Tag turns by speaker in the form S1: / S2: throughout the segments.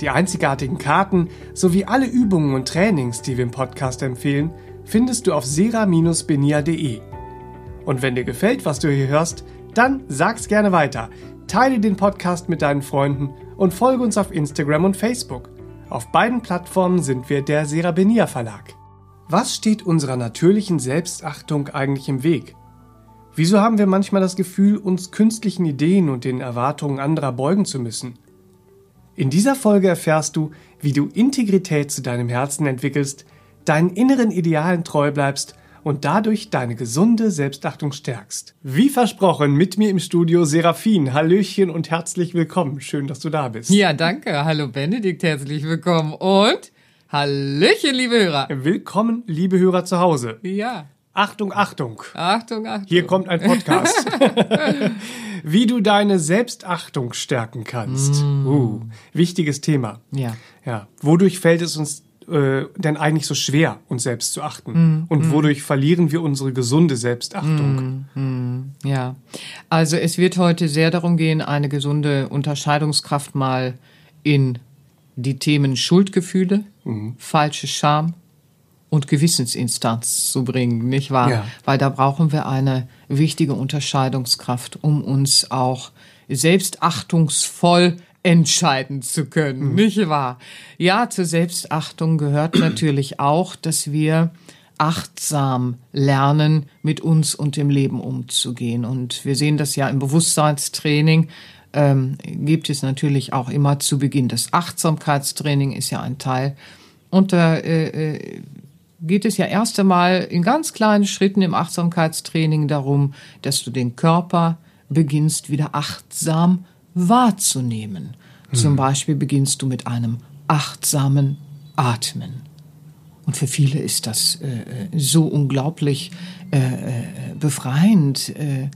S1: Die einzigartigen Karten sowie alle Übungen und Trainings, die wir im Podcast empfehlen, findest du auf sera-benia.de. Und wenn dir gefällt, was du hier hörst, dann sag's gerne weiter. Teile den Podcast mit deinen Freunden und folge uns auf Instagram und Facebook. Auf beiden Plattformen sind wir der Serabenia Verlag. Was steht unserer natürlichen Selbstachtung eigentlich im Weg? Wieso haben wir manchmal das Gefühl, uns künstlichen Ideen und den Erwartungen anderer beugen zu müssen? In dieser Folge erfährst du, wie du Integrität zu deinem Herzen entwickelst, deinen inneren Idealen treu bleibst und dadurch deine gesunde Selbstachtung stärkst. Wie versprochen, mit mir im Studio Serafin. Hallöchen und herzlich willkommen. Schön, dass du da bist.
S2: Ja, danke. Hallo Benedikt, herzlich willkommen. Und Hallöchen, liebe Hörer.
S1: Willkommen, liebe Hörer zu Hause.
S2: Ja.
S1: Achtung, Achtung.
S2: Achtung, Achtung.
S1: Hier kommt ein Podcast. Wie du deine Selbstachtung stärken kannst. Mm. Uh, wichtiges Thema.
S2: Ja.
S1: Ja. Wodurch fällt es uns äh, denn eigentlich so schwer, uns selbst zu achten? Mm. Und mm. wodurch verlieren wir unsere gesunde Selbstachtung?
S2: Mm. mm. Ja. Also es wird heute sehr darum gehen, eine gesunde Unterscheidungskraft mal in die Themen Schuldgefühle, mhm. falsche Scham, und Gewissensinstanz zu bringen, nicht wahr? Ja. Weil da brauchen wir eine wichtige Unterscheidungskraft, um uns auch selbstachtungsvoll entscheiden zu können, mhm. nicht wahr? Ja, zur Selbstachtung gehört natürlich auch, dass wir achtsam lernen, mit uns und dem Leben umzugehen. Und wir sehen das ja im Bewusstseinstraining, ähm, gibt es natürlich auch immer zu Beginn. Das Achtsamkeitstraining ist ja ein Teil. Und da äh, äh geht es ja erst einmal in ganz kleinen Schritten im Achtsamkeitstraining darum, dass du den Körper beginnst wieder achtsam wahrzunehmen. Hm. Zum Beispiel beginnst du mit einem achtsamen Atmen. Und für viele ist das äh, äh so unglaublich äh, äh befreiend, äh,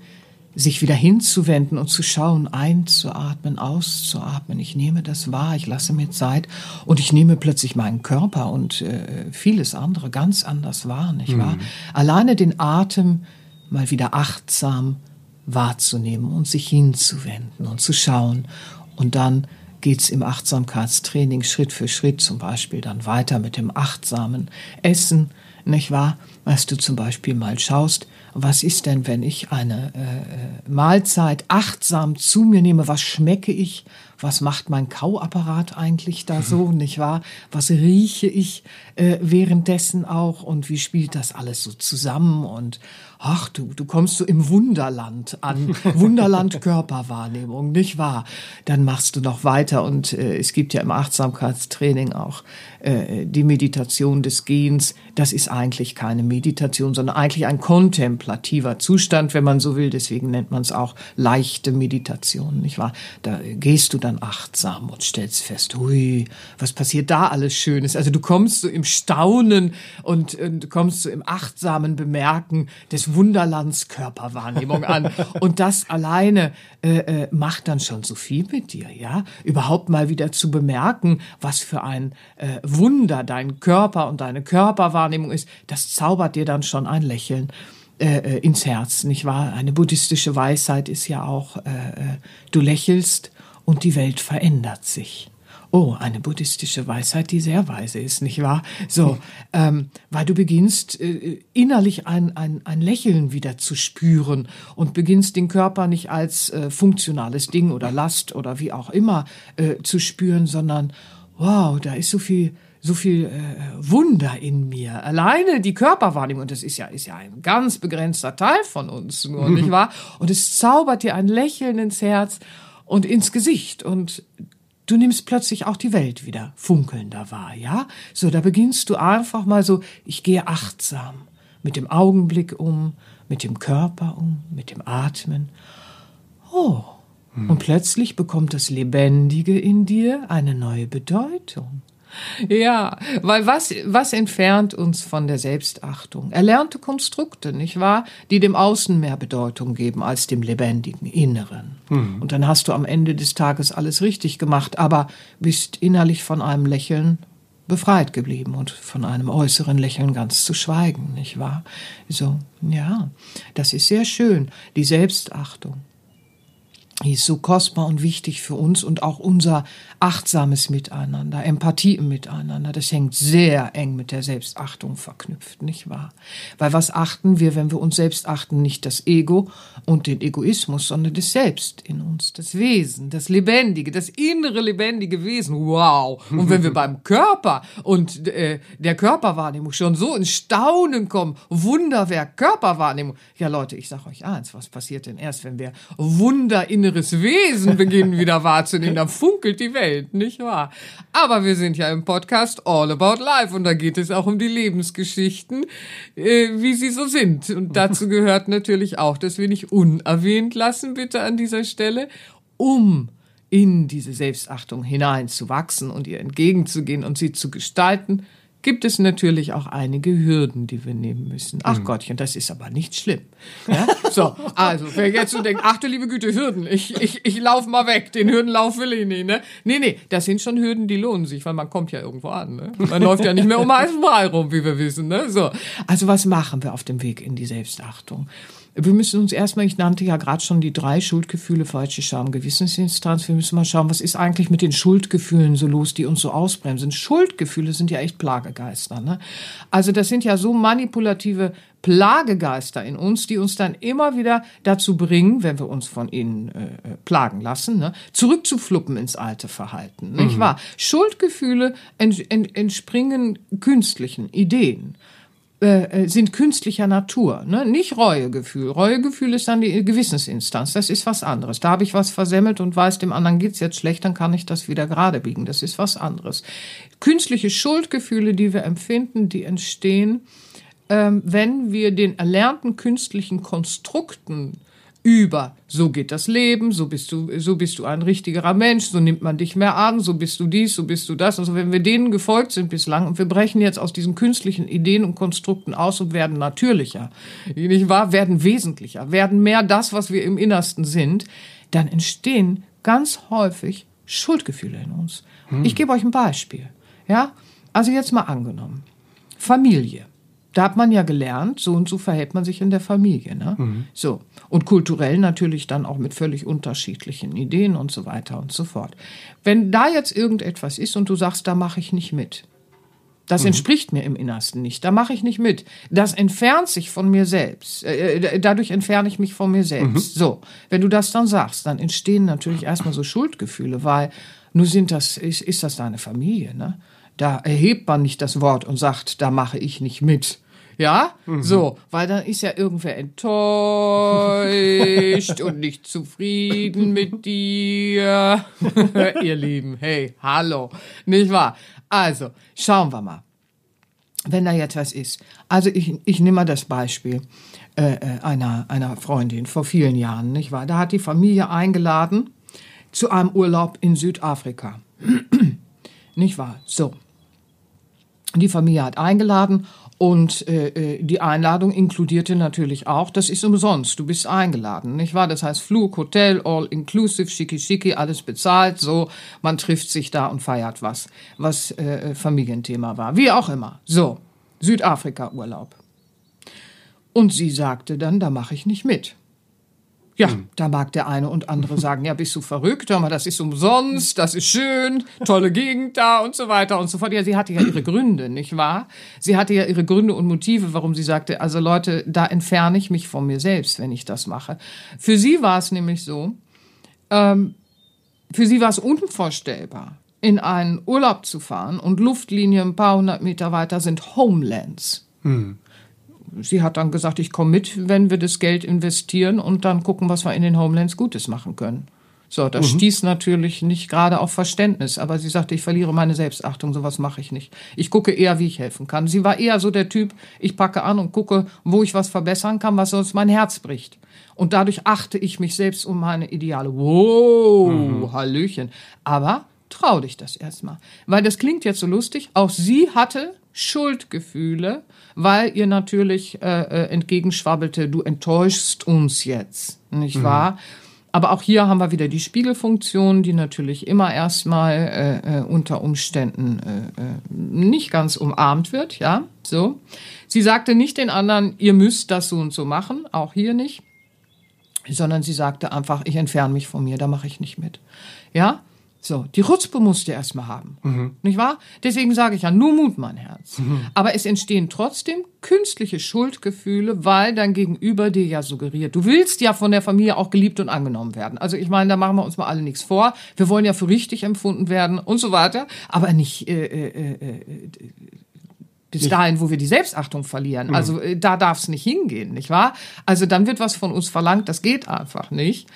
S2: sich wieder hinzuwenden und zu schauen, einzuatmen, auszuatmen. Ich nehme das wahr, ich lasse mir Zeit und ich nehme plötzlich meinen Körper und äh, vieles andere ganz anders wahr, nicht wahr? Mhm. Alleine den Atem mal wieder achtsam wahrzunehmen und sich hinzuwenden und zu schauen. Und dann geht's im Achtsamkeitstraining Schritt für Schritt zum Beispiel dann weiter mit dem achtsamen Essen, nicht wahr? Was du zum Beispiel mal schaust, was ist denn, wenn ich eine äh, Mahlzeit achtsam zu mir nehme? Was schmecke ich? Was macht mein Kauapparat eigentlich da so, nicht wahr? Was rieche ich äh, währenddessen auch und wie spielt das alles so zusammen? Und ach du, du kommst so im Wunderland an, Wunderland Körperwahrnehmung, nicht wahr? Dann machst du noch weiter und äh, es gibt ja im Achtsamkeitstraining auch äh, die Meditation des Gehens. Das ist eigentlich keine Meditation, sondern eigentlich ein kontemplativer Zustand, wenn man so will. Deswegen nennt man es auch leichte Meditation, nicht wahr? Da gehst du dann achtsam und stellst fest, hui, was passiert da alles Schönes? Also du kommst so im Staunen und, und kommst so im achtsamen Bemerken des Wunderlands Körperwahrnehmung an. Und das alleine äh, äh, macht dann schon so viel mit dir, ja? Überhaupt mal wieder zu bemerken, was für ein äh, Wunder dein Körper und deine Körperwahrnehmung ist, das zaubert dir dann schon ein Lächeln äh, äh ins Herz, nicht wahr? Eine buddhistische Weisheit ist ja auch, äh, äh, du lächelst und die Welt verändert sich. Oh, eine buddhistische Weisheit, die sehr weise ist, nicht wahr? So, ähm, weil du beginnst äh, innerlich ein, ein, ein Lächeln wieder zu spüren und beginnst den Körper nicht als äh, funktionales Ding oder Last oder wie auch immer äh, zu spüren, sondern wow, da ist so viel, so viel äh, Wunder in mir. Alleine die Körperwahrnehmung, und das ist ja, ist ja ein ganz begrenzter Teil von uns nur, nicht wahr? Und es zaubert dir ein Lächeln ins Herz und ins Gesicht und du nimmst plötzlich auch die Welt wieder funkelnder wahr, ja? So, da beginnst du einfach mal so, ich gehe achtsam mit dem Augenblick um, mit dem Körper um, mit dem Atmen. Oh, und plötzlich bekommt das Lebendige in dir eine neue Bedeutung. Ja, weil was, was entfernt uns von der Selbstachtung? Erlernte Konstrukte, nicht wahr? Die dem Außen mehr Bedeutung geben als dem lebendigen Inneren. Mhm. Und dann hast du am Ende des Tages alles richtig gemacht, aber bist innerlich von einem Lächeln befreit geblieben und von einem äußeren Lächeln ganz zu schweigen, nicht wahr? So, ja, das ist sehr schön, die Selbstachtung. Ist so kostbar und wichtig für uns und auch unser achtsames Miteinander, Empathie im Miteinander. Das hängt sehr eng mit der Selbstachtung verknüpft, nicht wahr? Weil was achten wir, wenn wir uns selbst achten? Nicht das Ego und den Egoismus, sondern das Selbst in uns, das Wesen, das Lebendige, das innere lebendige Wesen. Wow! Und wenn wir beim Körper und äh, der Körperwahrnehmung schon so ins Staunen kommen, Wunderwerk Körperwahrnehmung. Ja, Leute, ich sag euch eins, was passiert denn erst, wenn wir Wunder innere inneres Wesen beginnen wieder wahrzunehmen, dann funkelt die Welt, nicht wahr? Aber wir sind ja im Podcast All About Life und da geht es auch um die Lebensgeschichten, äh, wie sie so sind. Und dazu gehört natürlich auch, dass wir nicht unerwähnt lassen, bitte an dieser Stelle, um in diese Selbstachtung hineinzuwachsen und ihr entgegenzugehen und sie zu gestalten, gibt es natürlich auch einige Hürden, die wir nehmen müssen. Ach mhm. Gottchen, das ist aber nicht schlimm. Ja? So, also, wer jetzt so denkt, ach du liebe Güte, Hürden, ich, ich, ich lauf mal weg, den Hürdenlauf will ich nicht, ne? Nee, nee, das sind schon Hürden, die lohnen sich, weil man kommt ja irgendwo an, ne? Man läuft ja nicht mehr um Brei rum, wie wir wissen, ne? So. Also, was machen wir auf dem Weg in die Selbstachtung? Wir müssen uns erstmal, ich nannte ja gerade schon die drei Schuldgefühle, falsche Scham, Gewissensinstanz. Wir müssen mal schauen, was ist eigentlich mit den Schuldgefühlen so los, die uns so ausbremsen. Schuldgefühle sind ja echt Plagegeister. Ne? Also das sind ja so manipulative Plagegeister in uns, die uns dann immer wieder dazu bringen, wenn wir uns von ihnen äh, äh plagen lassen, ne, zurückzufluppen ins alte Verhalten. Nicht mhm. wahr? Schuldgefühle ents entspringen künstlichen Ideen. Äh, äh, sind künstlicher Natur, ne? nicht Reuegefühl. Reuegefühl ist dann die Gewissensinstanz, das ist was anderes. Da habe ich was versemmelt und weiß, dem anderen geht's jetzt schlecht, dann kann ich das wieder gerade biegen. Das ist was anderes. Künstliche Schuldgefühle, die wir empfinden, die entstehen, ähm, wenn wir den erlernten künstlichen Konstrukten über so geht das Leben, so bist du, so bist du ein richtigerer Mensch, so nimmt man dich mehr an, so bist du dies, so bist du das. Also wenn wir denen gefolgt sind bislang und wir brechen jetzt aus diesen künstlichen Ideen und Konstrukten aus und werden natürlicher, nicht wahr, werden wesentlicher, werden mehr das, was wir im Innersten sind, dann entstehen ganz häufig Schuldgefühle in uns. Hm. Ich gebe euch ein Beispiel. Ja, also jetzt mal angenommen. Familie da hat man ja gelernt, so und so verhält man sich in der Familie. Ne? Mhm. So. Und kulturell natürlich dann auch mit völlig unterschiedlichen Ideen und so weiter und so fort. Wenn da jetzt irgendetwas ist und du sagst, da mache ich nicht mit, das mhm. entspricht mir im Innersten nicht, da mache ich nicht mit. Das entfernt sich von mir selbst. Äh, äh, dadurch entferne ich mich von mir selbst. Mhm. So, wenn du das dann sagst, dann entstehen natürlich erstmal so Schuldgefühle, weil nur sind das, ist, ist das deine Familie, ne? Da erhebt man nicht das Wort und sagt, da mache ich nicht mit. Ja, mhm. so, weil dann ist ja irgendwer enttäuscht und nicht zufrieden mit dir. Ihr Lieben, hey, hallo, nicht wahr? Also, schauen wir mal, wenn da jetzt was ist. Also, ich, ich nehme mal das Beispiel äh, äh einer, einer Freundin vor vielen Jahren, nicht wahr? Da hat die Familie eingeladen zu einem Urlaub in Südafrika. nicht wahr? So. Die Familie hat eingeladen und äh, äh, die Einladung inkludierte natürlich auch, das ist umsonst, du bist eingeladen, nicht wahr? Das heißt Flug, Hotel, all inclusive, schicki schicki, alles bezahlt, so, man trifft sich da und feiert was, was äh, äh Familienthema war. Wie auch immer. So, Südafrika-Urlaub. Und sie sagte dann, da mache ich nicht mit. Ja, mhm. da mag der eine und andere sagen, ja, bist du verrückt, hör mal, das ist umsonst, das ist schön, tolle Gegend da und so weiter und so fort. Ja, sie hatte ja ihre Gründe, nicht wahr? Sie hatte ja ihre Gründe und Motive, warum sie sagte, also Leute, da entferne ich mich von mir selbst, wenn ich das mache. Für sie war es nämlich so, ähm, für sie war es unvorstellbar, in einen Urlaub zu fahren und Luftlinie ein paar hundert Meter weiter sind Homelands. Hm. Sie hat dann gesagt, ich komme mit, wenn wir das Geld investieren und dann gucken, was wir in den Homelands Gutes machen können. So, das mhm. stieß natürlich nicht gerade auf Verständnis, aber sie sagte, ich verliere meine Selbstachtung, sowas mache ich nicht. Ich gucke eher, wie ich helfen kann. Sie war eher so der Typ, ich packe an und gucke, wo ich was verbessern kann, was sonst mein Herz bricht. Und dadurch achte ich mich selbst um meine Ideale. Wow, mhm. Hallöchen. Aber trau dich das erstmal. Weil das klingt jetzt so lustig. Auch sie hatte Schuldgefühle, weil ihr natürlich äh, äh entgegenschwabbelte, du enttäuschst uns jetzt, nicht mhm. wahr? Aber auch hier haben wir wieder die Spiegelfunktion, die natürlich immer erstmal äh, äh, unter Umständen äh, äh, nicht ganz umarmt wird, ja, so. Sie sagte nicht den anderen, ihr müsst das so und so machen, auch hier nicht, sondern sie sagte einfach, ich entferne mich von mir, da mache ich nicht mit, ja. So, die Rutzpe musst du erstmal haben. Mhm. Nicht wahr? Deswegen sage ich ja, nur Mut, mein Herz. Mhm. Aber es entstehen trotzdem künstliche Schuldgefühle, weil dein Gegenüber dir ja suggeriert. Du willst ja von der Familie auch geliebt und angenommen werden. Also ich meine, da machen wir uns mal alle nichts vor. Wir wollen ja für richtig empfunden werden und so weiter. Aber nicht äh, äh, äh, bis dahin, wo wir die Selbstachtung verlieren. Mhm. Also äh, da darf es nicht hingehen, nicht wahr? Also dann wird was von uns verlangt, das geht einfach nicht.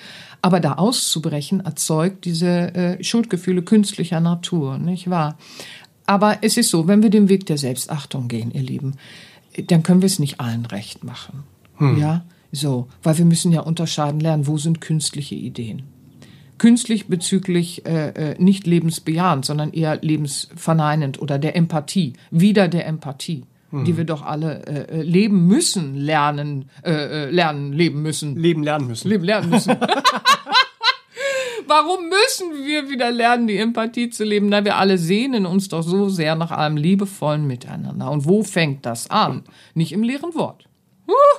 S2: Aber da auszubrechen erzeugt diese äh, Schuldgefühle künstlicher Natur, nicht wahr? Aber es ist so, wenn wir den Weg der Selbstachtung gehen, ihr Lieben, dann können wir es nicht allen recht machen. Hm. Ja, so, weil wir müssen ja unterscheiden lernen, wo sind künstliche Ideen. Künstlich bezüglich äh, äh nicht lebensbejahend, sondern eher lebensverneinend oder der Empathie, wieder der Empathie mhm. die wir doch alle äh, äh, leben müssen, lernen, äh, äh, lernen, leben müssen.
S1: Leben lernen müssen.
S2: Leben lernen müssen. Warum müssen wir wieder lernen, die Empathie zu leben? Na, wir alle sehnen uns doch so sehr nach einem liebevollen Miteinander. Und wo fängt das an? Nicht im leeren Wort.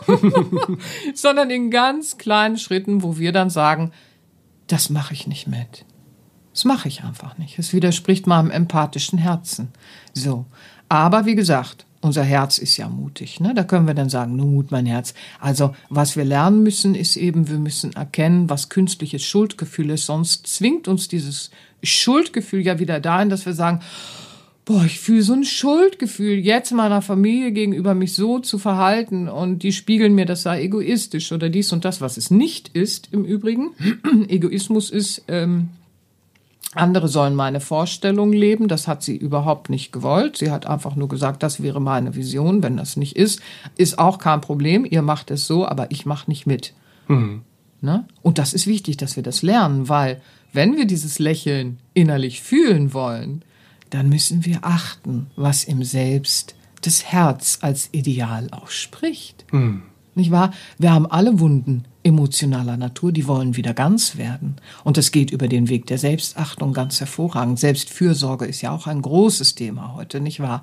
S2: sondern in ganz kleinen Schritten, wo wir dann sagen, das mache ich nicht mit. Das mache ich einfach nicht. Es widerspricht meinem empathischen Herzen. So. Aber wie gesagt, unser Herz ist ja mutig. Ne? Da können wir dann sagen, nur Mut, mein Herz. Also was wir lernen müssen, ist eben, wir müssen erkennen, was künstliches Schuldgefühl ist. Sonst zwingt uns dieses Schuldgefühl ja wieder dahin, dass wir sagen, boah, ich fühle so ein Schuldgefühl, jetzt meiner Familie gegenüber mich so zu verhalten und die spiegeln mir, das sei egoistisch oder dies und das, was es nicht ist im Übrigen. Egoismus ist ähm, andere sollen meine Vorstellung leben. Das hat sie überhaupt nicht gewollt. Sie hat einfach nur gesagt, das wäre meine Vision. Wenn das nicht ist, ist auch kein Problem. Ihr macht es so, aber ich mache nicht mit. Mhm. Ne? Und das ist wichtig, dass wir das lernen, weil wenn wir dieses Lächeln innerlich fühlen wollen, dann müssen wir achten, was im Selbst das Herz als Ideal ausspricht. Mhm. Nicht wahr? Wir haben alle Wunden emotionaler Natur, die wollen wieder ganz werden. Und es geht über den Weg der Selbstachtung ganz hervorragend. Selbstfürsorge ist ja auch ein großes Thema heute, nicht wahr?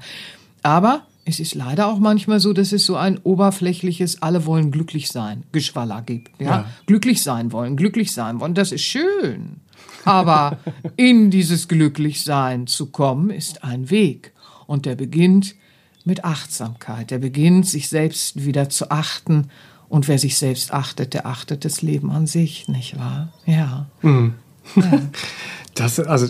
S2: Aber es ist leider auch manchmal so, dass es so ein oberflächliches, alle wollen glücklich sein, Geschwaller gibt. Ja? ja. Glücklich sein wollen, glücklich sein wollen, das ist schön. Aber in dieses Glücklichsein zu kommen, ist ein Weg. Und der beginnt mit Achtsamkeit. Der beginnt, sich selbst wieder zu achten. Und wer sich selbst achtet, der achtet das Leben an sich, nicht wahr? Ja. Mhm.
S1: ja. Das, also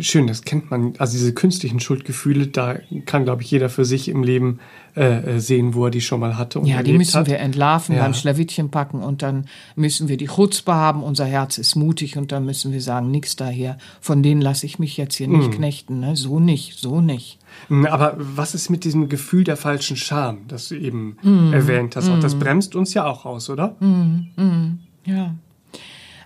S1: schön, das kennt man. Also diese künstlichen Schuldgefühle, da kann, glaube ich, jeder für sich im Leben äh, äh, sehen, wo er die schon mal hatte.
S2: Und ja, die müssen hat. wir entlarven, ja. beim Schlawittchen packen und dann müssen wir die Chutzpe haben. Unser Herz ist mutig und dann müssen wir sagen, nix daher. Von denen lasse ich mich jetzt hier nicht mm. knechten. Ne? So nicht, so nicht.
S1: Hm, aber was ist mit diesem Gefühl der falschen Scham, das du eben mm. erwähnt hast? Mm. Das bremst uns ja auch aus, oder?
S2: Ja.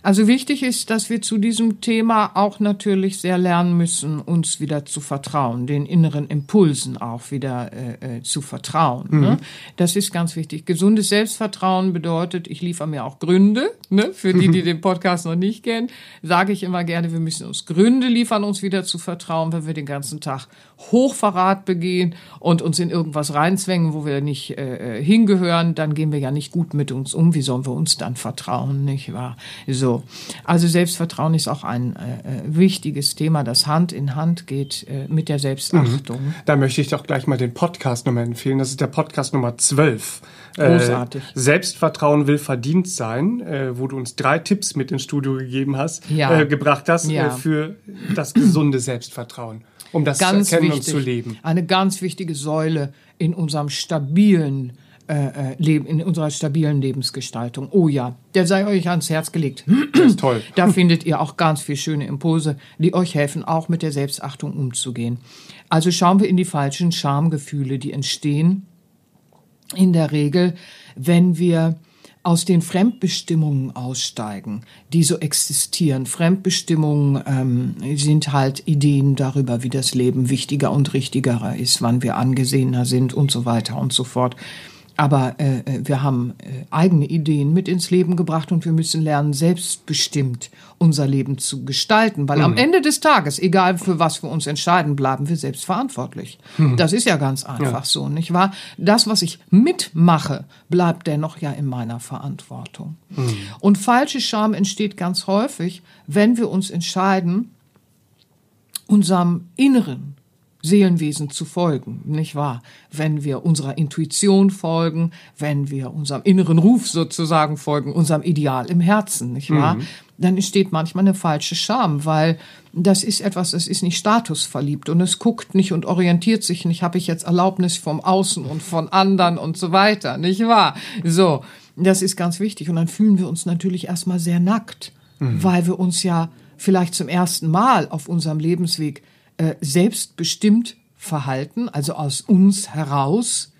S2: Also wichtig ist, dass wir zu diesem Thema auch natürlich sehr lernen müssen, uns wieder zu vertrauen, den inneren Impulsen auch wieder äh, äh, zu vertrauen. Ne? Mhm. Ne? Das ist ganz wichtig. Gesundes Selbstvertrauen bedeutet, ich liefere mir auch Gründe. Ne? Für die, die den Podcast noch nicht kennen, sage ich immer gerne, wir müssen uns Gründe liefern, uns wieder zu vertrauen, wenn wir den ganzen Tag Hochverrat begehen und uns in irgendwas reinzwängen, wo wir nicht äh, äh hingehören, dann gehen wir ja nicht gut mit uns um. Wie sollen wir uns dann vertrauen, nicht wahr? So So, also Selbstvertrauen ist auch ein äh, äh, wichtiges Thema, das Hand in Hand geht äh, mit der Selbstachtung. Mhm.
S1: Da möchte ich doch gleich mal den Podcast nochmal empfehlen. Das ist der Podcast Nummer 12.
S2: Großartig.
S1: Äh, Selbstvertrauen will verdient sein, wo du uns drei Tipps mit ins Studio gegeben hast,
S2: Ja.
S1: gebracht hast
S2: Ja.
S1: für das gesunde Selbstvertrauen, um das
S2: ganz
S1: zu erkennen
S2: wichtig,
S1: und zu leben.
S2: Eine ganz wichtige Säule in unserem stabilen äh, äh, Leben, in unserer stabilen Lebensgestaltung. Oh ja, der sei euch ans Herz gelegt.
S1: Das ist toll.
S2: Da findet ihr auch ganz viel schöne Impulse, die euch helfen, auch mit der Selbstachtung umzugehen. Also schauen wir in die falschen Schamgefühle, die entstehen in der Regel, wenn wir aus den Fremdbestimmungen aussteigen, die so existieren. Fremdbestimmungen ähm, sind halt Ideen darüber, wie das Leben wichtiger und richtiger ist, wann wir angesehener sind und so weiter und so fort. Aber äh, äh, wir haben äh, eigene Ideen mit ins Leben gebracht und wir müssen lernen, selbstbestimmt unser Leben zu gestalten. Weil am Ende des Tages, egal für was wir uns entscheiden, bleiben wir selbst verantwortlich. Das ist ja ganz einfach so, nicht wahr? Das, was ich mitmache, bleibt dennoch ja in meiner Verantwortung. Und falsche Scham entsteht ganz häufig, wenn wir uns entscheiden, unserem inneren Seelenwesen zu folgen, nicht wahr? Wenn wir unserer Intuition folgen, wenn wir unserem inneren Ruf sozusagen folgen, unserem Ideal im Herzen, nicht wahr? Dann entsteht manchmal eine falsche Scham, weil das ist etwas, das ist nicht statusverliebt und es guckt nicht und orientiert sich nicht, habe ich jetzt Erlaubnis vom Außen und von anderen und so weiter, nicht wahr? So, das ist ganz wichtig und dann fühlen wir uns natürlich erstmal sehr nackt, weil wir uns ja vielleicht zum ersten Mal auf unserem Lebensweg äh, selbstbestimmt verhalten, also aus uns heraus,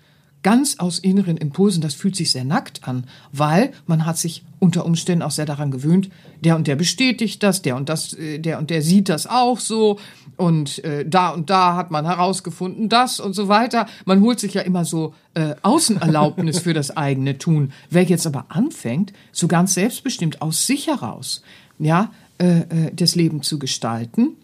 S2: ganz aus inneren Impulsen, das fühlt sich sehr nackt an, weil man hat sich unter Umständen auch sehr daran gewöhnt, der und der bestätigt das, der und das, äh, der und der sieht das auch so und äh, da und da hat man herausgefunden das und so weiter. Man holt sich ja immer so äh, Außenerlaubnis für das eigene Tun. Wer jetzt aber anfängt, so ganz selbstbestimmt aus sich heraus, ja, äh, äh, das Leben zu gestalten,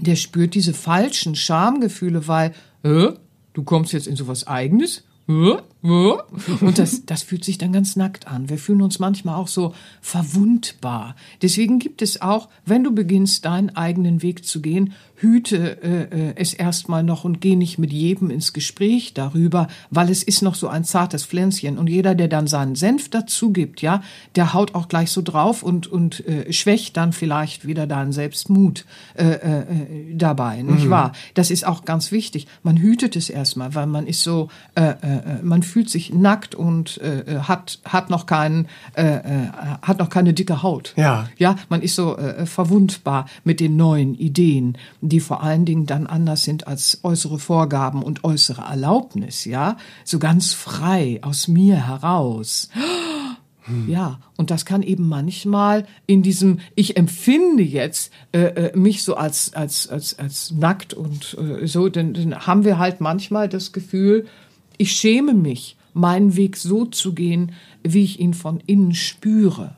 S2: der spürt diese falschen Schamgefühle, weil, äh, du kommst jetzt in sowas Eigenes, äh, und das, das fühlt sich dann ganz nackt an. Wir fühlen uns manchmal auch so verwundbar. Deswegen gibt es auch, wenn du beginnst, deinen eigenen Weg zu gehen, hüte äh, äh, es erstmal noch und geh nicht mit jedem ins Gespräch darüber, weil es ist noch so ein zartes Pflänzchen. Und jeder, der dann seinen Senf dazu gibt, ja, der haut auch gleich so drauf und, und äh, schwächt dann vielleicht wieder deinen Selbstmut äh, äh, dabei, nicht wahr? Das ist auch ganz wichtig. Man hütet es erstmal, weil man ist so, äh, äh, man fühlt sich nackt und äh, hat, hat noch keinen, äh, äh, hat noch keine dicke Haut.
S1: Ja.
S2: Ja, man ist so äh, verwundbar mit den neuen Ideen, die vor allen Dingen dann anders sind als äußere Vorgaben und äußere Erlaubnis, ja, so ganz frei aus mir heraus. Ja, und das kann eben manchmal in diesem, ich empfinde jetzt äh, äh, mich so als, als, als, als nackt und äh, so, dann, dann haben wir halt manchmal das Gefühl, ich schäme mich, meinen Weg so zu gehen, wie ich ihn von innen spüre.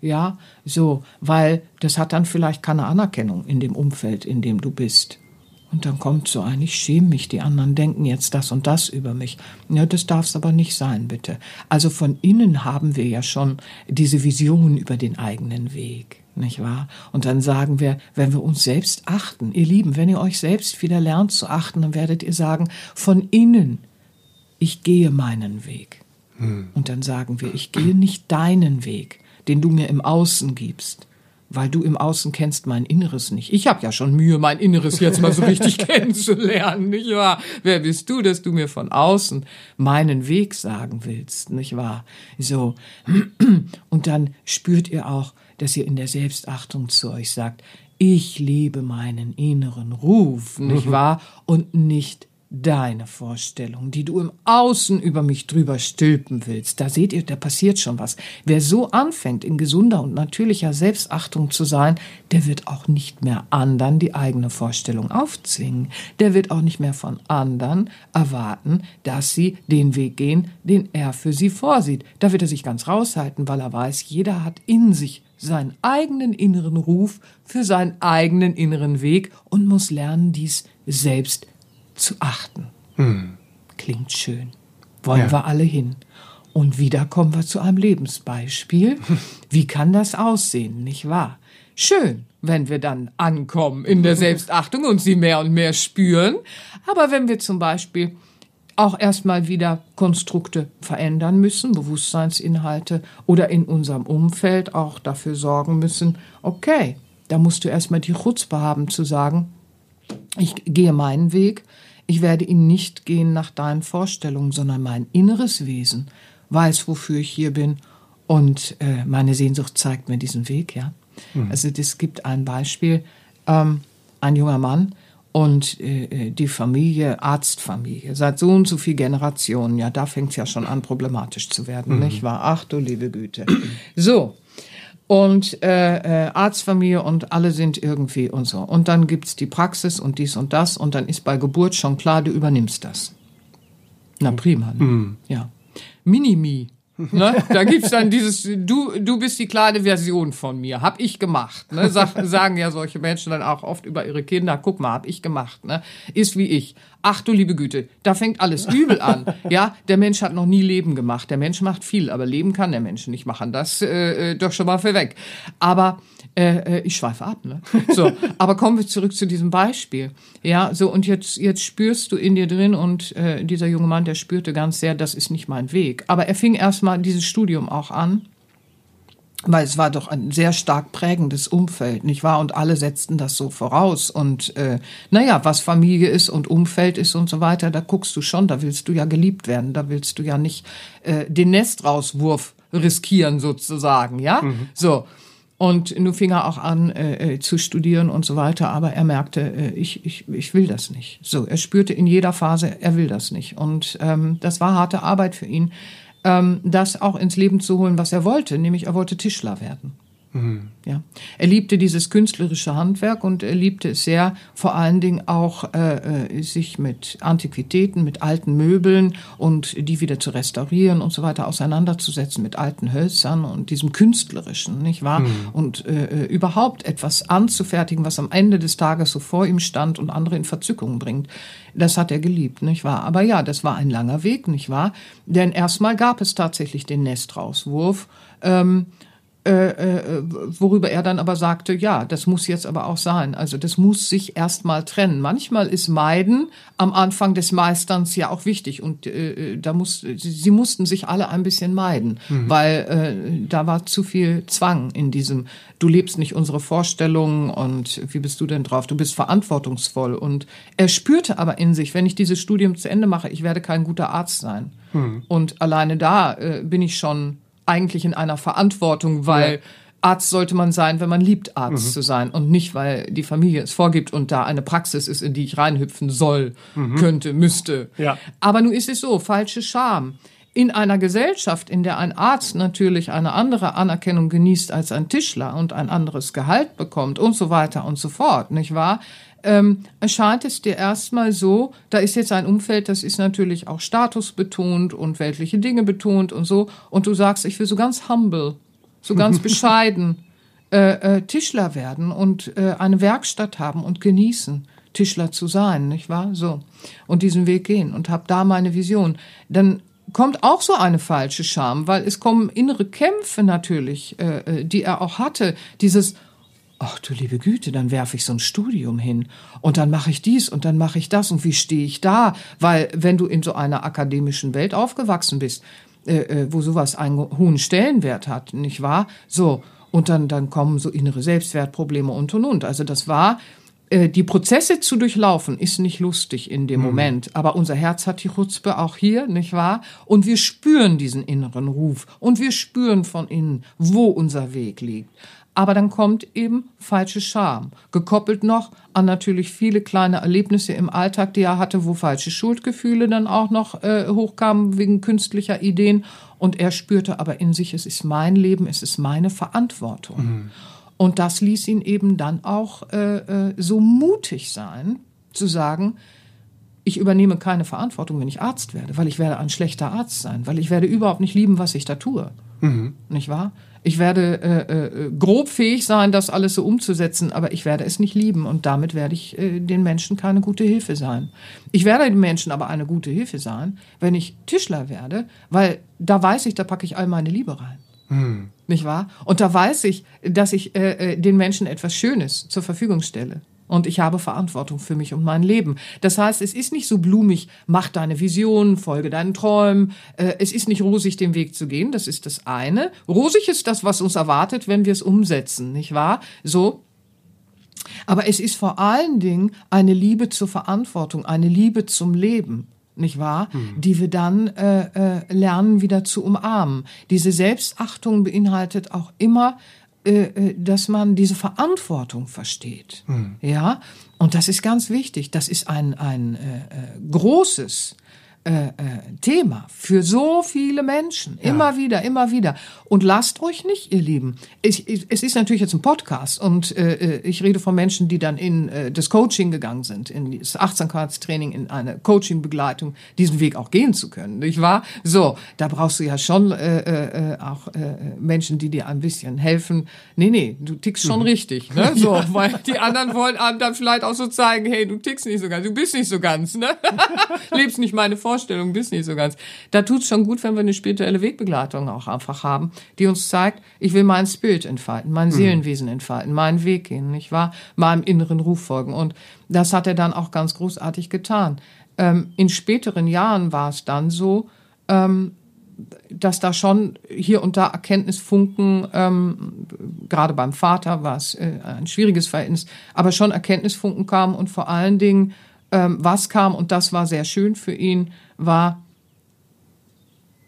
S2: Ja, so, weil das hat dann vielleicht keine Anerkennung in dem Umfeld, in dem du bist. Und dann kommt so ein, ich schäme mich, die anderen denken jetzt das und das über mich. Ja, das darf es aber nicht sein, bitte. Also von innen haben wir ja schon diese Vision über den eigenen Weg, nicht wahr? Und dann sagen wir, wenn wir uns selbst achten, ihr Lieben, wenn ihr euch selbst wieder lernt zu achten, dann werdet ihr sagen, von innen, ich gehe meinen Weg. Und dann sagen wir, ich gehe nicht deinen Weg, den du mir im Außen gibst, weil du im Außen kennst mein Inneres nicht. Ich habe ja schon Mühe, mein Inneres jetzt mal so richtig kennenzulernen, nicht wahr? Wer bist du, dass du mir von außen meinen Weg sagen willst, nicht wahr? So. Und dann spürt ihr auch, dass ihr in der Selbstachtung zu euch sagt, ich liebe meinen inneren Ruf, nicht wahr? Und nicht deine Vorstellung, die du im Außen über mich drüber stülpen willst. Da seht ihr, da passiert schon was. Wer so anfängt, in gesunder und natürlicher Selbstachtung zu sein, der wird auch nicht mehr anderen die eigene Vorstellung aufzwingen. Der wird auch nicht mehr von anderen erwarten, dass sie den Weg gehen, den er für sie vorsieht. Da wird er sich ganz raushalten, weil er weiß, jeder hat in sich seinen eigenen inneren Ruf für seinen eigenen inneren Weg und muss lernen, dies selbst zu achten. Klingt schön. Wollen
S1: Ja.
S2: wir alle hin. Und wieder kommen wir zu einem Lebensbeispiel. Wie kann das aussehen, nicht wahr? Schön, wenn wir dann ankommen in der Selbstachtung und sie mehr und mehr spüren. Aber wenn wir zum Beispiel auch erstmal wieder Konstrukte verändern müssen, Bewusstseinsinhalte oder in unserem Umfeld auch dafür sorgen müssen, okay, da musst du erstmal die Chutzpe haben zu sagen, ich gehe meinen Weg, ich werde ihn nicht gehen nach deinen Vorstellungen, sondern mein inneres Wesen weiß, wofür ich hier bin und äh, meine Sehnsucht zeigt mir diesen Weg, ja. Mhm. Also es gibt ein Beispiel, ähm, ein junger Mann, und äh, äh, die Familie, Arztfamilie, seit so und so viel Generationen, ja, da fängt es ja schon an, problematisch zu werden, mhm. nicht wahr? Ach du liebe Güte. So. Und äh, äh, Arztfamilie und alle sind irgendwie und so. Und dann gibt's die Praxis und dies und das und dann ist bei Geburt schon klar, du übernimmst das. Na prima, ne? Mhm. ja. Minimi Ne? Da gibt's dann dieses, du, du bist die kleine Version von mir, hab ich gemacht. Ne? Sag, sagen ja solche Menschen dann auch oft über ihre Kinder, guck mal, hab ich gemacht. Ne? Ist wie ich. Ach du liebe Güte, da fängt alles übel an. Ja, der Mensch hat noch nie Leben gemacht. Der Mensch macht viel, aber Leben kann der Mensch nicht machen. Das äh, äh doch schon mal vorweg. Aber äh, äh, ich schweife ab. Ne? So, aber kommen wir zurück zu diesem Beispiel. Ja, so und jetzt jetzt spürst du in dir drin und äh, dieser junge Mann, der spürte ganz sehr, das ist nicht mein Weg. Aber er fing erstmal dieses Studium auch an weil es war doch ein sehr stark prägendes Umfeld, nicht wahr? Und alle setzten das so voraus. Und äh, naja, was Familie ist und Umfeld ist und so weiter, da guckst du schon, da willst du ja geliebt werden, da willst du ja nicht äh, den Nestrauswurf riskieren sozusagen, ja? Mhm. So. Und nun fing er auch an äh, äh, zu studieren und so weiter, aber er merkte, äh, ich, ich, ich will das nicht. So, er spürte in jeder Phase, er will das nicht. Und ähm, das war harte Arbeit für ihn ähm, das auch ins Leben zu holen, was er wollte, nämlich er wollte Tischler werden. Mhm. Ja, er liebte dieses künstlerische Handwerk und er liebte es sehr, vor allen Dingen auch äh, äh, sich mit Antiquitäten, mit alten Möbeln und die wieder zu restaurieren und so weiter auseinanderzusetzen, mit alten Hölzern und diesem künstlerischen, nicht wahr? Mhm. Und äh, äh überhaupt etwas anzufertigen, was am Ende des Tages so vor ihm stand und andere in Verzückung bringt. Das hat er geliebt, nicht wahr? Aber ja, das war ein langer Weg, nicht wahr? Denn erstmal gab es tatsächlich den Nestrauswurf. Ähm, äh, äh, worüber er dann aber sagte, ja, das muss jetzt aber auch sein. Also das muss sich erstmal trennen. Manchmal ist Meiden am Anfang des Meisterns ja auch wichtig und äh, da muss, sie, sie mussten sich alle ein bisschen meiden, mhm. weil äh, da war zu viel Zwang in diesem, du lebst nicht unsere Vorstellungen und wie bist du denn drauf? Du bist verantwortungsvoll und er spürte aber in sich, wenn ich dieses Studium zu Ende mache, ich werde kein guter Arzt sein. Mhm. Und alleine da äh, bin ich schon eigentlich in einer Verantwortung, weil ja. Arzt sollte man sein, wenn man liebt, Arzt mhm. zu sein und nicht, weil die Familie es vorgibt und da eine Praxis ist, in die ich reinhüpfen soll, mhm. könnte, müsste. Ja. Aber nun ist es so, falsche Scham. In einer Gesellschaft, in der ein Arzt natürlich eine andere Anerkennung genießt als ein Tischler und ein anderes Gehalt bekommt und so weiter und so fort, nicht wahr? Ähm, erscheint es dir erstmal so, da ist jetzt ein Umfeld, das ist natürlich auch statusbetont und weltliche Dinge betont und so, und du sagst, ich will so ganz humble, so ganz bescheiden äh, äh, Tischler werden und äh, eine Werkstatt haben und genießen. Tischler zu sein, nicht wahr? So. Und diesen Weg gehen und hab da meine Vision. Dann kommt auch so eine falsche Scham, weil es kommen innere Kämpfe natürlich, äh, äh die er auch hatte. Dieses, ach du liebe Güte, dann werfe ich so ein Studium hin und dann mache ich dies und dann mache ich das und wie stehe ich da? Weil wenn du in so einer akademischen Welt aufgewachsen bist, äh, äh, wo sowas einen hohen Stellenwert hat, nicht wahr? So, und dann, dann kommen so innere Selbstwertprobleme und und und. Also das war, äh, die Prozesse zu durchlaufen, ist nicht lustig in dem mhm. Moment. Aber unser Herz hat die Chutzpe auch hier, nicht wahr? Und wir spüren diesen inneren Ruf und wir spüren von innen, wo unser Weg liegt. Aber dann kommt eben falsche Scham, gekoppelt noch an natürlich viele kleine Erlebnisse im Alltag, die er hatte, wo falsche Schuldgefühle dann auch noch äh, hochkamen wegen künstlicher Ideen. Und er spürte aber in sich, es ist mein Leben, es ist meine Verantwortung. Mhm. Und das ließ ihn eben dann auch äh, äh, so mutig sein, zu sagen, ich übernehme keine Verantwortung, wenn ich Arzt werde, weil ich werde ein schlechter Arzt sein, weil ich werde überhaupt nicht lieben, was ich da tue. Mhm. Nicht wahr? Ich werde äh, äh, grob fähig sein, das alles so umzusetzen, aber ich werde es nicht lieben und damit werde ich äh, den Menschen keine gute Hilfe sein. Ich werde den Menschen aber eine gute Hilfe sein, wenn ich Tischler werde, weil da weiß ich, da packe ich all meine Liebe rein. Hm. Nicht wahr? Und da weiß ich, dass ich äh, äh den Menschen etwas Schönes zur Verfügung stelle und ich habe Verantwortung für mich und mein Leben. Das heißt, es ist nicht so blumig, mach deine Vision, folge deinen Träumen. Äh, es ist nicht rosig, den Weg zu gehen. Das ist das eine. Rosig ist das, was uns erwartet, wenn wir es umsetzen, nicht wahr? So. Aber es ist vor allen Dingen eine Liebe zur Verantwortung, eine Liebe zum Leben nicht wahr? Mhm. Die wir dann äh, äh, lernen wieder zu umarmen. Diese Selbstachtung beinhaltet auch immer dass man diese Verantwortung versteht. Mhm. Ja, und das ist ganz wichtig. Das ist ein, ein äh, äh großes äh, äh, Thema für so viele Menschen. Ja. Immer wieder, immer wieder. Und lasst euch nicht, ihr Lieben. Ich, ich, es ist natürlich jetzt ein Podcast und äh, äh, ich rede von Menschen, die dann in äh, das Coaching gegangen sind, in das Achtsamkeitstraining, in eine Coaching-Begleitung, diesen Weg auch gehen zu können, nicht wahr? So, da brauchst du ja schon äh, äh, auch äh, Menschen, die dir ein bisschen helfen. Nee, nee, du tickst schon mhm. richtig, ne? So, ja. weil die anderen wollen einem dann vielleicht auch so zeigen, hey, du tickst nicht so ganz, du bist nicht so ganz, ne? Lebst nicht meine Vorstellung. Vorstellung bist nicht so ganz. Da tut es schon gut, wenn wir eine spirituelle Wegbegleitung auch einfach haben, die uns zeigt, ich will mein Spirit entfalten, mein mhm. Seelenwesen entfalten, meinen Weg gehen, nicht wahr? Meinem inneren Ruf folgen. Und das hat er dann auch ganz großartig getan. Ähm, in späteren Jahren war es dann so, ähm, dass da schon hier und da Erkenntnisfunken, ähm, gerade beim Vater war es äh, ein schwieriges Verhältnis, aber schon Erkenntnisfunken kamen und vor allen Dingen ähm, was kam, und das war sehr schön für ihn, war,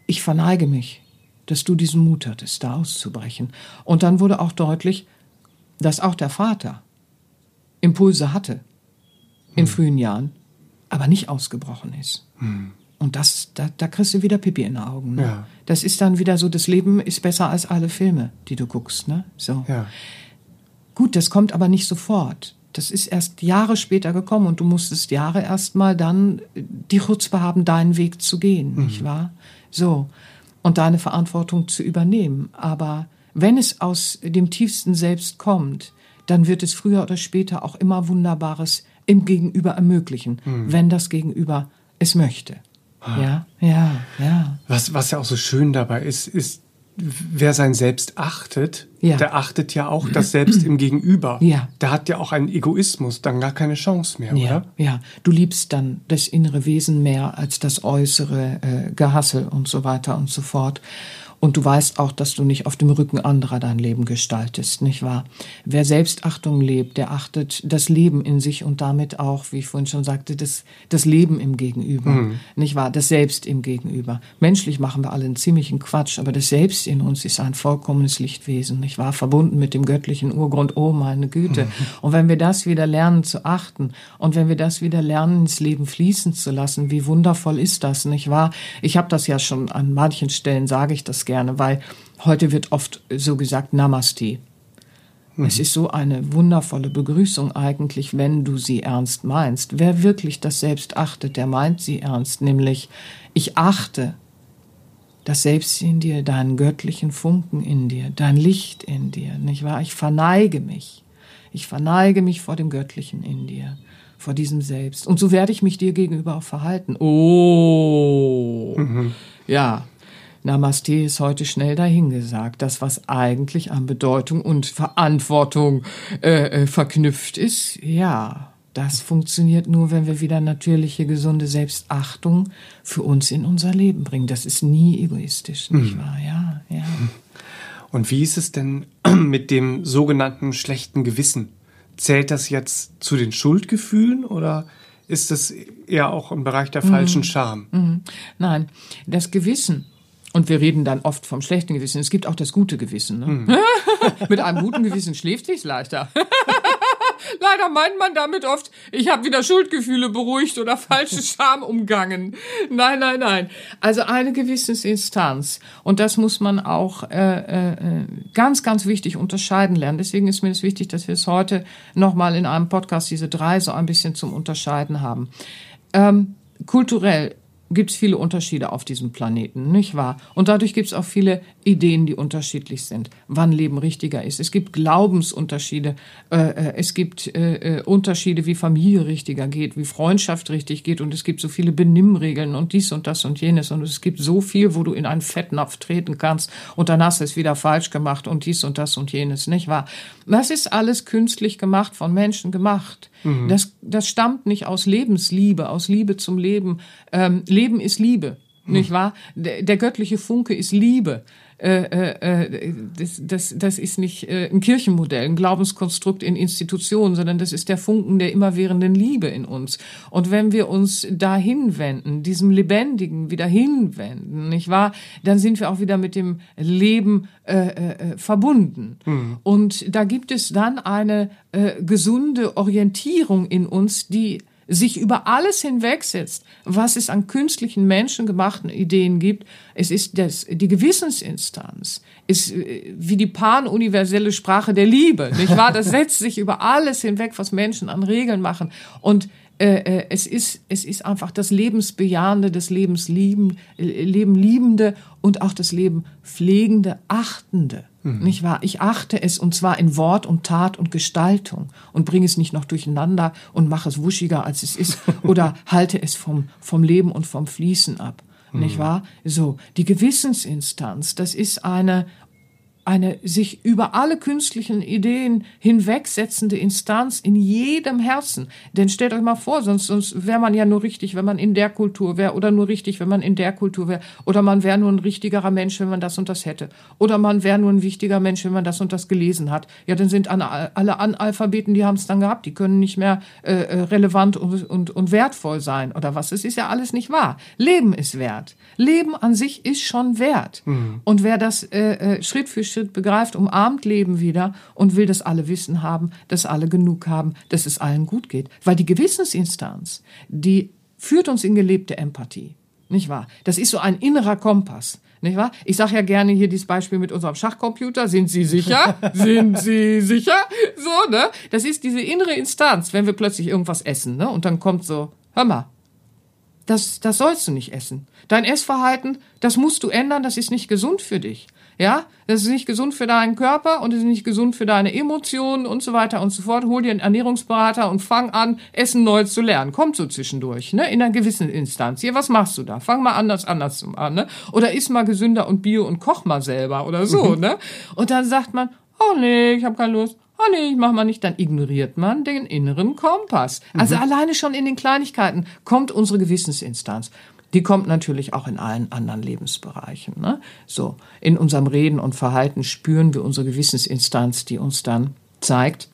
S2: ich verneige mich, dass du diesen Mut hattest, da auszubrechen. Und dann wurde auch deutlich, dass auch der Vater Impulse hatte in hm. frühen Jahren, aber nicht ausgebrochen ist. Hm. Und das, da, da kriegst du wieder Pipi in den Augen. Ne? Ja. Das ist dann wieder so, das Leben ist besser als alle Filme, die du guckst. Ne? So. Ja. Gut, das kommt aber nicht sofort. Das ist erst Jahre später gekommen und du musstest Jahre erst mal dann die Chutzpe haben, deinen Weg zu gehen, mhm. nicht wahr? So. Und deine Verantwortung zu übernehmen. Aber wenn es aus dem tiefsten Selbst kommt, dann wird es früher oder später auch immer Wunderbares im Gegenüber ermöglichen, mhm. wenn das Gegenüber es möchte. Ah. Ja, ja, ja.
S1: Was, was ja auch so schön dabei ist, ist wer sein Selbst achtet, ja. der achtet ja auch das Selbst im Gegenüber. Ja. Der hat ja auch einen Egoismus, dann gar keine Chance mehr,
S2: ja.
S1: oder?
S2: Ja, du liebst dann das innere Wesen mehr als das äußere äh, Gehassel und so weiter und so fort. Und du weißt auch, dass du nicht auf dem Rücken anderer dein Leben gestaltest, nicht wahr? Wer Selbstachtung lebt, der achtet das Leben in sich und damit auch, wie ich vorhin schon sagte, das, das Leben im Gegenüber, mhm. nicht wahr? Das Selbst im Gegenüber. Menschlich machen wir alle einen ziemlichen Quatsch, aber das Selbst in uns ist ein vollkommenes Lichtwesen, nicht wahr? Verbunden mit dem göttlichen Urgrund, oh meine Güte. Mhm. Und wenn wir das wieder lernen zu achten und wenn wir das wieder lernen, ins Leben fließen zu lassen, wie wundervoll ist das, nicht wahr? Ich habe das ja schon an manchen Stellen, sage ich das gerne, gerne, weil heute wird oft so gesagt Namaste. Mhm. Es ist so eine wundervolle Begrüßung eigentlich, wenn du sie ernst meinst. Wer wirklich das Selbst achtet, der meint sie ernst, nämlich ich achte das Selbst in dir, deinen göttlichen Funken in dir, dein Licht in dir, nicht wahr? Ich verneige mich. Ich verneige mich vor dem Göttlichen in dir, vor diesem Selbst. Und so werde ich mich dir gegenüber auch verhalten. Oh, mhm. ja, Namaste ist heute schnell dahingesagt. Das, was eigentlich an Bedeutung und Verantwortung äh, äh, verknüpft ist, ja, das funktioniert nur, wenn wir wieder natürliche, gesunde Selbstachtung für uns in unser Leben bringen. Das ist nie egoistisch, nicht hm. wahr? Ja, ja.
S1: Und wie ist es denn mit dem sogenannten schlechten Gewissen? Zählt das jetzt zu den Schuldgefühlen oder ist das eher auch im Bereich der falschen mhm. Scham?
S2: Mhm. Nein, das Gewissen und wir reden dann oft vom schlechten Gewissen. Es gibt auch das gute Gewissen. Ne? Hm. Mit einem guten Gewissen schläft sich's leichter. Leider meint man damit oft, ich habe wieder Schuldgefühle beruhigt oder falsche Scham umgangen. Nein, nein, nein. Also eine Gewissensinstanz. Und das muss man auch äh, äh, ganz, ganz wichtig unterscheiden lernen. Deswegen ist mir es wichtig, dass wir es heute nochmal in einem Podcast diese drei so ein bisschen zum Unterscheiden haben. ähm, kulturell gibt es viele Unterschiede auf diesem Planeten, nicht wahr? Und dadurch gibt es auch viele Ideen, die unterschiedlich sind, wann Leben richtiger ist. Es gibt Glaubensunterschiede, äh, äh, es gibt äh, äh, Unterschiede, wie Familie richtiger geht, wie Freundschaft richtig geht und es gibt so viele Benimmregeln und dies und das und jenes und es gibt so viel, wo du in einen Fettnapf treten kannst und dann hast du es wieder falsch gemacht und dies und das und jenes, nicht wahr? Das ist alles künstlich gemacht, von Menschen gemacht. Mhm. Das, das stammt nicht aus Lebensliebe, aus Liebe zum Leben. Ähm, Leben ist Liebe, mhm. nicht wahr? Der, der göttliche Funke ist Liebe. Äh, äh, äh, das, das, das ist nicht äh, ein Kirchenmodell, ein Glaubenskonstrukt in Institutionen, sondern das ist der Funken der immerwährenden Liebe in uns. Und wenn wir uns dahin wenden, diesem Lebendigen wieder hinwenden, nicht wahr, dann sind wir auch wieder mit dem Leben äh, äh, verbunden. Mhm. Und da gibt es dann eine äh, gesunde Orientierung in uns, die sich über alles hinwegsetzt, was es an künstlichen menschengemachten Ideen gibt. Es ist das, die Gewissensinstanz, ist äh, wie die panuniverselle Sprache der Liebe, nicht wahr? Das setzt sich über alles hinweg, was Menschen an Regeln machen. Und äh, äh, es ist es ist einfach das lebensbejahende, das Lebenslieben, äh, Leben liebende und auch das Leben pflegende, achtende. Mhm. Nicht wahr? Ich achte es und zwar in Wort und Tat und Gestaltung und bringe es nicht noch durcheinander und mache es wuschiger als es ist oder halte es vom vom Leben und vom Fließen ab. Mhm. Nicht wahr? So, die Gewissensinstanz, das ist eine eine sich über alle künstlichen Ideen hinwegsetzende Instanz in jedem Herzen. Denn stellt euch mal vor, sonst, sonst wäre man ja nur richtig, wenn man in der Kultur wäre, oder nur richtig, wenn man in der Kultur wäre, oder man wäre nur ein richtigerer Mensch, wenn man das und das hätte, oder man wäre nur ein wichtiger Mensch, wenn man das und das gelesen hat. Ja, dann sind alle Analphabeten, die haben es dann gehabt, die können nicht mehr äh, äh, relevant und, und, und wertvoll sein, oder was. Es ist ja alles nicht wahr. Leben ist wert. Leben an sich ist schon wert. Mhm. Und wer das äh, äh Schritt für Schritt Schritt begreift, umarmt Leben wieder und will, dass alle Wissen haben, dass alle genug haben, dass es allen gut geht. Weil die Gewissensinstanz, die führt uns in gelebte Empathie. Nicht wahr? Das ist so ein innerer Kompass. Nicht wahr? Ich sage ja gerne hier dieses Beispiel mit unserem Schachcomputer. Sind Sie sicher? Sind Sie sicher? So, ne? Das ist diese innere Instanz, wenn wir plötzlich irgendwas essen, ne? Und dann kommt so, hör mal, das, das sollst du nicht essen. Dein Essverhalten, das musst du ändern, das ist nicht gesund für dich. Ja, das ist nicht gesund für deinen Körper und es ist nicht gesund für deine Emotionen und so weiter und so fort. Hol dir einen Ernährungsberater und fang an, Essen neu zu lernen. Kommt so zwischendurch, ne? In einer gewissen Instanz. Hier, was machst du da? Fang mal anders, anders an, ne? Oder iss mal gesünder und bio und koch mal selber oder so, mhm. ne? Und dann sagt man, oh nee, ich habe keine Lust. Oh nee, ich mach mal nicht, dann ignoriert man den inneren Kompass. Also mhm. alleine schon in den Kleinigkeiten kommt unsere Gewissensinstanz. Die kommt natürlich auch in allen anderen Lebensbereichen. Ne? So, in unserem Reden und Verhalten spüren wir unsere Gewissensinstanz, die uns dann zeigt,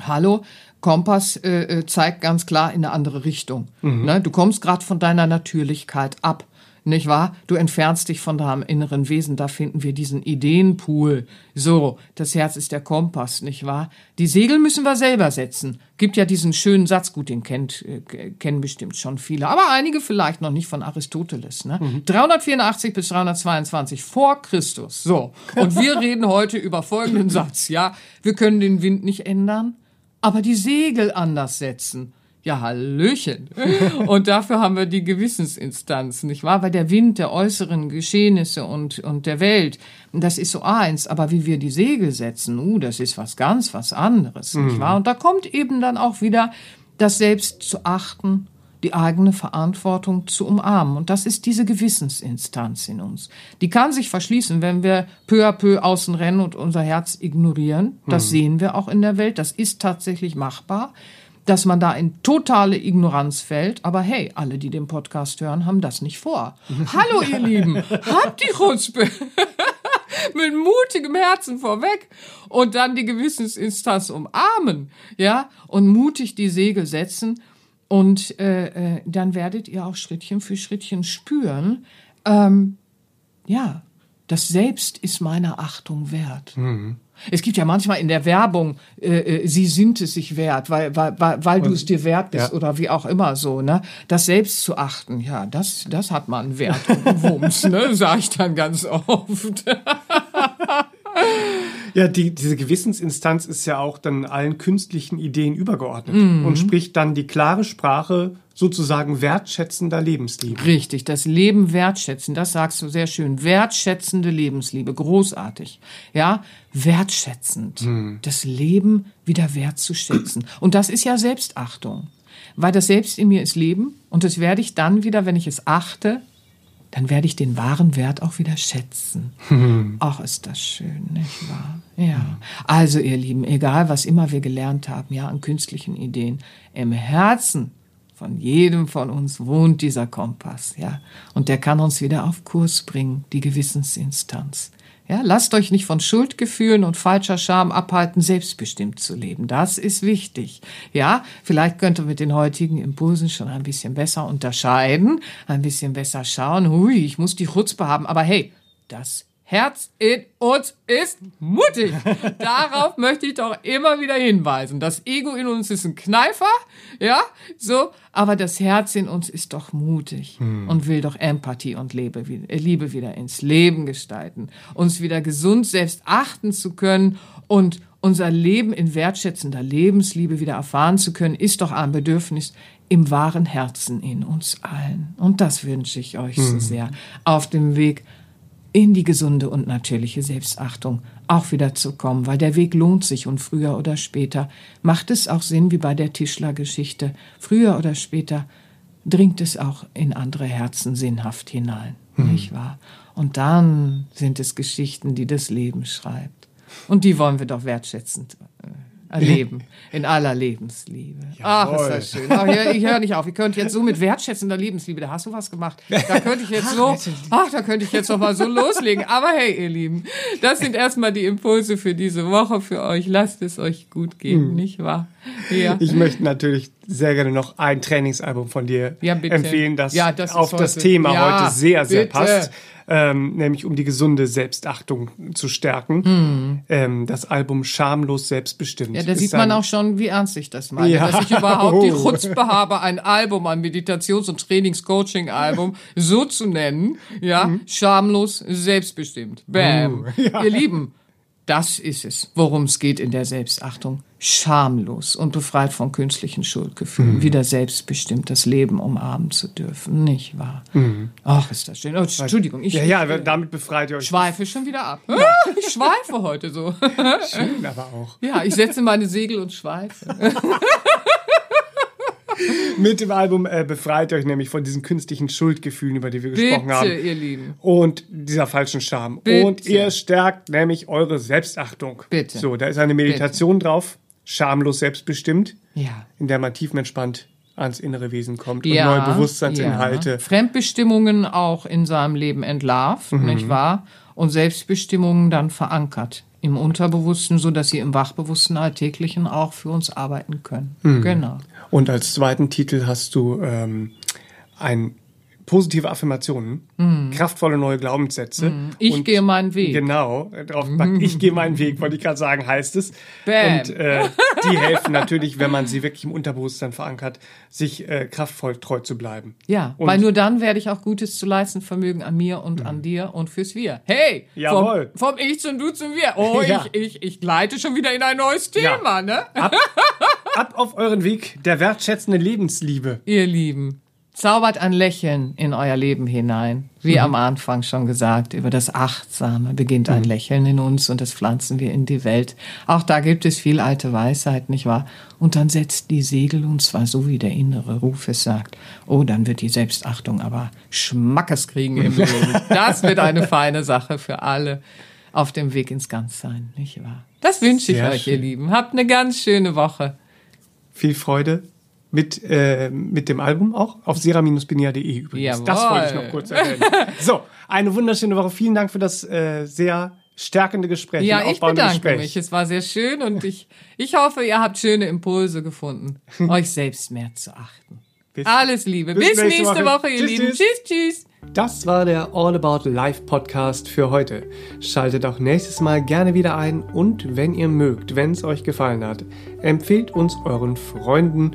S2: hallo, Kompass äh, äh zeigt ganz klar in eine andere Richtung. Mhm. Ne? Du kommst gerade von deiner Natürlichkeit ab nicht wahr? Du entfernst dich von deinem inneren Wesen, da finden wir diesen Ideenpool. So, das Herz ist der Kompass, nicht wahr? Die Segel müssen wir selber setzen. Gibt ja diesen schönen Satz, gut, den kennt, äh, kennen bestimmt schon viele, aber einige vielleicht noch nicht von Aristoteles. Ne? Mhm. 384 bis 322 vor Christus. So, und wir reden heute über folgenden Satz, ja? Wir können den Wind nicht ändern, aber die Segel anders setzen. Ja, Hallöchen. Und dafür haben wir die Gewissensinstanz, nicht wahr? Weil der Wind der äußeren Geschehnisse und, und der Welt, das ist so eins. Aber wie wir die Segel setzen, uh, das ist was ganz was anderes, mhm. nicht wahr? Und da kommt eben dann auch wieder das Selbst zu achten, die eigene Verantwortung zu umarmen. Und das ist diese Gewissensinstanz in uns. Die kann sich verschließen, wenn wir peu à peu außen rennen und unser Herz ignorieren. Das mhm. sehen wir auch in der Welt. Das ist tatsächlich machbar dass man da in totale Ignoranz fällt. Aber hey, alle, die den Podcast hören, haben das nicht vor. Hallo, ihr Lieben, habt die Chutzpe. mit mutigem Herzen vorweg und dann die Gewissensinstanz umarmen, ja, und mutig die Segel setzen und äh, äh, dann werdet ihr auch Schrittchen für Schrittchen spüren, ähm, ja, das Selbst ist meiner Achtung wert. Mhm. Es gibt ja manchmal in der Werbung, äh, äh sie sind es sich wert, weil, weil, weil, du es dir wert bist ja. oder wie auch immer so, ne? Das selbst zu achten, ja, das, das hat man Wert und Wumms, ne? Sag ich dann ganz oft.
S1: Ja, die, diese Gewissensinstanz ist ja auch dann allen künstlichen Ideen übergeordnet mhm. und spricht dann die klare Sprache sozusagen wertschätzender Lebensliebe.
S2: Richtig, das Leben wertschätzen, das sagst du sehr schön. Wertschätzende Lebensliebe, großartig. Ja, wertschätzend. Hm. Das Leben wieder wertzuschätzen. Und das ist ja Selbstachtung. Weil das Selbst in mir ist Leben und das werde ich dann wieder, wenn ich es achte, dann werde ich den wahren Wert auch wieder schätzen. Hm. Ach, ist das schön, nicht wahr? Ja. Also, ihr Lieben, egal was immer wir gelernt haben, ja, an künstlichen Ideen, im Herzen von jedem von uns wohnt dieser Kompass, ja. Und der kann uns wieder auf Kurs bringen, die Gewissensinstanz. Ja, lasst euch nicht von Schuldgefühlen und falscher Scham abhalten, selbstbestimmt zu leben. Das ist wichtig. Ja, vielleicht könnt ihr mit den heutigen Impulsen schon ein bisschen besser unterscheiden, ein bisschen besser schauen. Hui, ich muss die Chutzpe haben, aber hey, das Herz in uns ist mutig. Darauf möchte ich doch immer wieder hinweisen. Das Ego in uns ist ein Kneifer, ja, so, aber das Herz in uns ist doch mutig hm. und will doch Empathie und Liebe, wieder ins Leben gestalten, uns wieder gesund selbst achten zu können und unser Leben in wertschätzender Lebensliebe wieder erfahren zu können, ist doch ein Bedürfnis im wahren Herzen in uns allen. Und das wünsche ich euch hm. so sehr auf dem Weg in die gesunde und natürliche Selbstachtung auch wieder zu kommen, weil der Weg lohnt sich und früher oder später macht es auch Sinn, wie bei der Tischlergeschichte. Früher oder später dringt es auch in andere Herzen sinnhaft hinein, hm. nicht wahr? Und dann sind es Geschichten, die das Leben schreibt. Und die wollen wir doch wertschätzend erleben. In aller Lebensliebe. Jawohl. Ach, ist das schön. Ach, ich höre nicht auf. Ich könnte jetzt so mit wertschätzender Lebensliebe, da hast du was gemacht. Da könnte ich jetzt so, ach, da könnte ich jetzt noch mal so loslegen. Aber hey, ihr Lieben, das sind erstmal die Impulse für diese Woche für euch. Lasst es euch gut gehen, hm. nicht wahr?
S1: Ja. Ich möchte natürlich sehr gerne noch ein Trainingsalbum von dir ja, empfehlen, das, ja, das auf das Thema heute sehr, sehr bitte. passt ähm, nämlich um die gesunde Selbstachtung zu stärken. Mhm. Ähm, das Album Schamlos Selbstbestimmt.
S2: Ja, da sieht man auch schon, wie ernst ich das meine. Ja. Dass ich überhaupt die oh. Chutzpe habe, ein Album, ein Meditations- und Trainings-Coaching-Album so zu nennen. Ja, mhm. schamlos selbstbestimmt. Bam. Oh, ja. Ihr Lieben, das ist es, worum es geht in der Selbstachtung. Schamlos und befreit von künstlichen Schuldgefühlen, mhm. wieder selbstbestimmt das Leben umarmen zu dürfen, nicht wahr? Mhm. Ach, ist das schön. Oh, Entschuldigung,
S1: ich. Ja, ja, damit befreit ihr euch.
S2: Schweife schon wieder ab. Ja. Ich schweife heute so.
S1: Schön, aber auch.
S2: Ja, ich setze meine Segel und schweife.
S1: Mit dem Album äh, befreit euch nämlich von diesen künstlichen Schuldgefühlen, über die wir
S2: Bitte,
S1: gesprochen haben.
S2: ihr Lieben.
S1: Und dieser falschen Scham. Bitte. Und ihr stärkt nämlich eure Selbstachtung.
S2: Bitte.
S1: So, da ist eine Meditation
S2: Bitte.
S1: drauf, schamlos selbstbestimmt,
S2: ja.
S1: in der man tiefenentspannt ans innere Wesen kommt ja, und neue Bewusstseinsinhalte. Ja.
S2: Fremdbestimmungen auch in seinem Leben entlarvt, mhm. nicht wahr? Und Selbstbestimmungen dann verankert im Unterbewussten, so dass sie im Wachbewussten Alltäglichen auch für uns arbeiten können. Mhm. Genau.
S1: Und als zweiten Titel hast du ähm, ein positive Affirmationen, mm. kraftvolle neue Glaubenssätze. Mm.
S2: Ich gehe meinen Weg.
S1: Genau, drauf mm. ich gehe meinen Weg, wollte ich gerade sagen, heißt es. Bam. Und äh, die helfen natürlich, wenn man sie wirklich im Unterbewusstsein verankert, sich äh, kraftvoll treu zu bleiben.
S2: Ja, und weil nur dann werde ich auch Gutes zu leisten vermögen an mir und an dir und fürs Wir. Hey,
S1: Jawohl.
S2: Vom, vom Ich zum Du zum Wir. Oh, ja. ich, ich, ich gleite schon wieder in ein neues Thema, ja. ne?
S1: Ab, ab auf euren Weg der wertschätzenden Lebensliebe.
S2: Ihr Lieben. Zaubert ein Lächeln in euer Leben hinein. Wie mhm. am Anfang schon gesagt, über das Achtsame beginnt ein mhm. Lächeln in uns und das pflanzen wir in die Welt. Auch da gibt es viel alte Weisheit, nicht wahr? Und dann setzt die Segel und zwar so, wie der innere Ruf es sagt. Oh, dann wird die Selbstachtung aber Schmackes kriegen im Leben. Das wird eine feine Sache für alle auf dem Weg ins Ganzsein, nicht wahr? Das wünsche ich Sehr euch, schön. ihr Lieben. Habt eine ganz schöne Woche.
S1: Viel Freude mit, äh, mit dem Album auch auf sera-binia.de übrigens. Jawohl. Das wollte ich noch kurz erwähnen. so, eine wunderschöne Woche. Vielen Dank für das äh, sehr stärkende Gespräch.
S2: Ja, ich bedanke Gespräch. mich. Es war sehr schön und ich, ich hoffe, ihr habt schöne Impulse gefunden, euch selbst mehr zu achten. Bis, Alles Liebe. Bis, bis nächste, nächste, Woche, Woche ihr tschüss, Lieben. Tschüss, tschüss.
S1: Das war der All About Life Podcast für heute. Schaltet auch nächstes Mal gerne wieder ein und wenn ihr mögt, wenn es euch gefallen hat, empfehlt uns euren Freunden